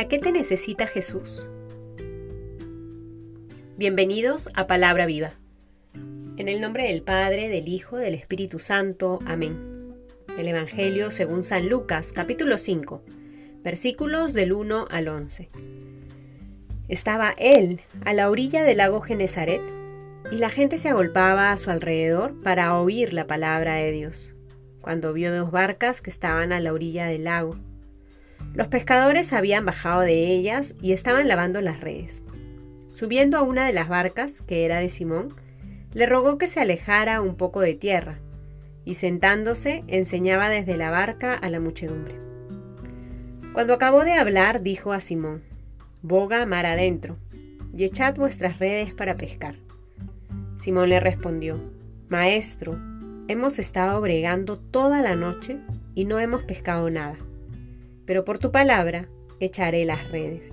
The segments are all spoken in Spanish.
¿Para qué te necesita Jesús? Bienvenidos a Palabra Viva. En el nombre del Padre, del Hijo, del Espíritu Santo. Amén. El Evangelio según San Lucas, capítulo 5, versículos del 1 al 11. Estaba él a la orilla del lago Genezaret y la gente se agolpaba a su alrededor para oír la palabra de Dios, cuando vio dos barcas que estaban a la orilla del lago los pescadores habían bajado de ellas y estaban lavando las redes. Subiendo a una de las barcas, que era de Simón, le rogó que se alejara un poco de tierra, y sentándose enseñaba desde la barca a la muchedumbre. Cuando acabó de hablar, dijo a Simón, Boga mar adentro, y echad vuestras redes para pescar. Simón le respondió, Maestro, hemos estado bregando toda la noche y no hemos pescado nada pero por tu palabra echaré las redes.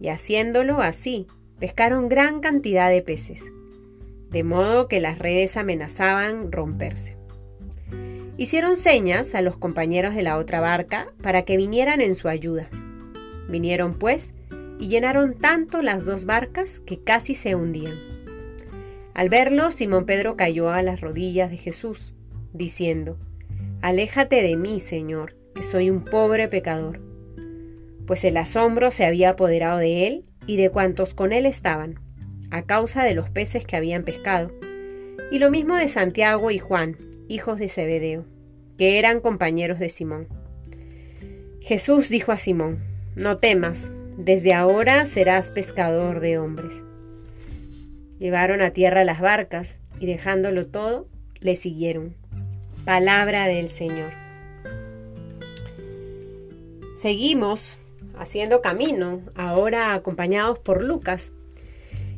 Y haciéndolo así, pescaron gran cantidad de peces, de modo que las redes amenazaban romperse. Hicieron señas a los compañeros de la otra barca para que vinieran en su ayuda. Vinieron pues y llenaron tanto las dos barcas que casi se hundían. Al verlo, Simón Pedro cayó a las rodillas de Jesús, diciendo, Aléjate de mí, Señor, que soy un pobre pecador, pues el asombro se había apoderado de él y de cuantos con él estaban, a causa de los peces que habían pescado, y lo mismo de Santiago y Juan, hijos de Zebedeo, que eran compañeros de Simón. Jesús dijo a Simón, No temas, desde ahora serás pescador de hombres. Llevaron a tierra las barcas y dejándolo todo, le siguieron. Palabra del Señor. Seguimos haciendo camino, ahora acompañados por Lucas.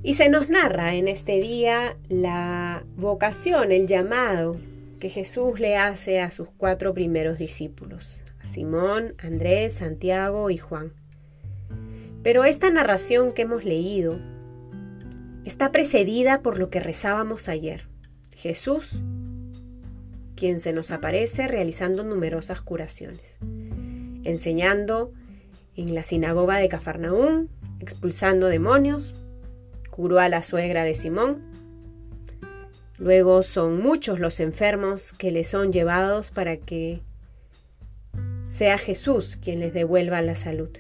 Y se nos narra en este día la vocación, el llamado que Jesús le hace a sus cuatro primeros discípulos, a Simón, Andrés, Santiago y Juan. Pero esta narración que hemos leído está precedida por lo que rezábamos ayer. Jesús, quien se nos aparece realizando numerosas curaciones enseñando en la sinagoga de Cafarnaúm, expulsando demonios, curó a la suegra de Simón. Luego son muchos los enfermos que le son llevados para que sea Jesús quien les devuelva la salud.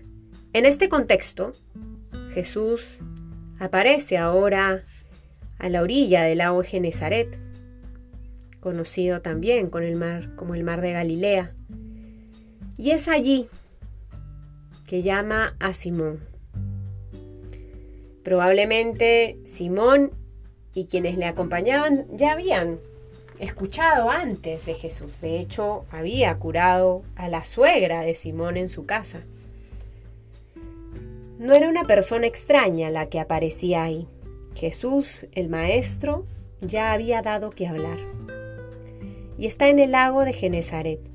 En este contexto, Jesús aparece ahora a la orilla del lago Genezaret, conocido también con como el mar de Galilea. Y es allí que llama a Simón. Probablemente Simón y quienes le acompañaban ya habían escuchado antes de Jesús. De hecho, había curado a la suegra de Simón en su casa. No era una persona extraña la que aparecía ahí. Jesús, el Maestro, ya había dado que hablar. Y está en el lago de Genezaret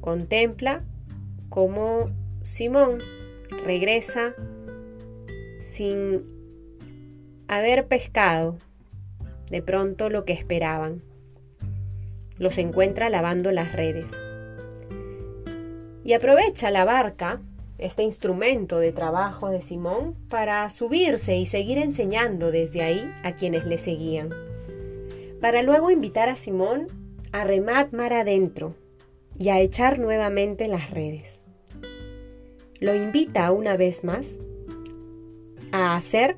contempla cómo Simón regresa sin haber pescado de pronto lo que esperaban. Los encuentra lavando las redes. Y aprovecha la barca, este instrumento de trabajo de Simón, para subirse y seguir enseñando desde ahí a quienes le seguían. Para luego invitar a Simón a remar mar adentro, y a echar nuevamente las redes. Lo invita una vez más a hacer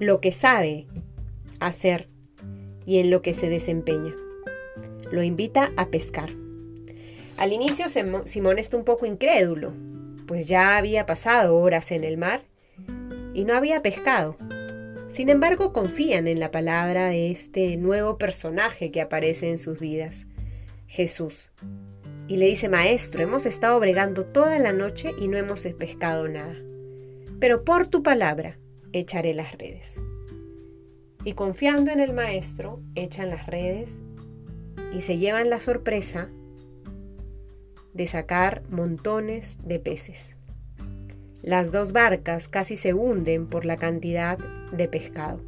lo que sabe hacer y en lo que se desempeña. Lo invita a pescar. Al inicio Simón está un poco incrédulo, pues ya había pasado horas en el mar y no había pescado. Sin embargo, confían en la palabra de este nuevo personaje que aparece en sus vidas. Jesús. Y le dice, Maestro, hemos estado bregando toda la noche y no hemos pescado nada. Pero por tu palabra echaré las redes. Y confiando en el Maestro, echan las redes y se llevan la sorpresa de sacar montones de peces. Las dos barcas casi se hunden por la cantidad de pescado.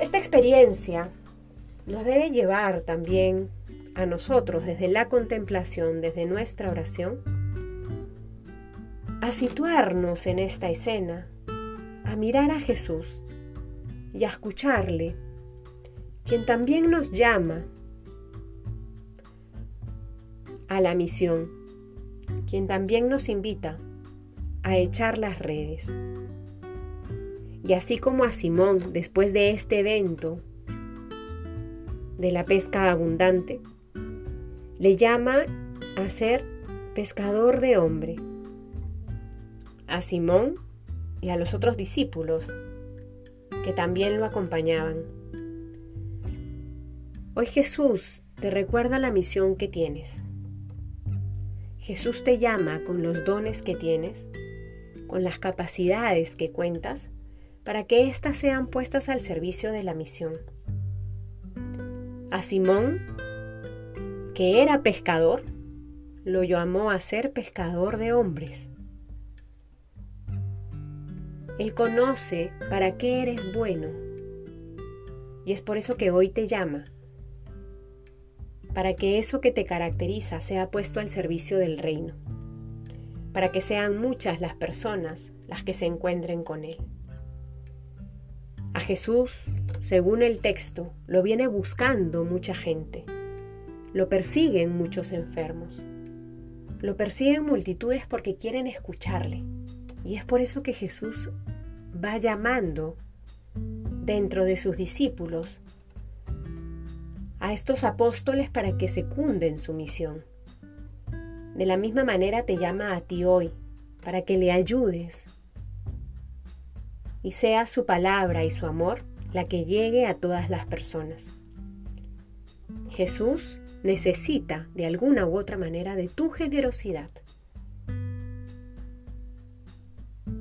Esta experiencia nos debe llevar también a nosotros desde la contemplación, desde nuestra oración, a situarnos en esta escena, a mirar a Jesús y a escucharle, quien también nos llama a la misión, quien también nos invita a echar las redes. Y así como a Simón, después de este evento de la pesca abundante, le llama a ser pescador de hombre. A Simón y a los otros discípulos que también lo acompañaban. Hoy Jesús te recuerda la misión que tienes. Jesús te llama con los dones que tienes, con las capacidades que cuentas, para que éstas sean puestas al servicio de la misión. A Simón, que era pescador, lo llamó a ser pescador de hombres. Él conoce para qué eres bueno y es por eso que hoy te llama para que eso que te caracteriza sea puesto al servicio del reino, para que sean muchas las personas las que se encuentren con Él. A Jesús, según el texto, lo viene buscando mucha gente, lo persiguen muchos enfermos, lo persiguen multitudes porque quieren escucharle, y es por eso que Jesús va llamando dentro de sus discípulos a estos apóstoles para que secunden su misión. De la misma manera te llama a ti hoy, para que le ayudes y sea su palabra y su amor la que llegue a todas las personas. Jesús necesita de alguna u otra manera de tu generosidad.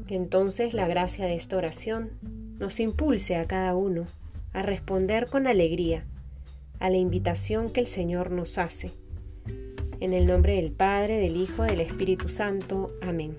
Que entonces la gracia de esta oración nos impulse a cada uno a responder con alegría a la invitación que el Señor nos hace. En el nombre del Padre, del Hijo, del Espíritu Santo. Amén.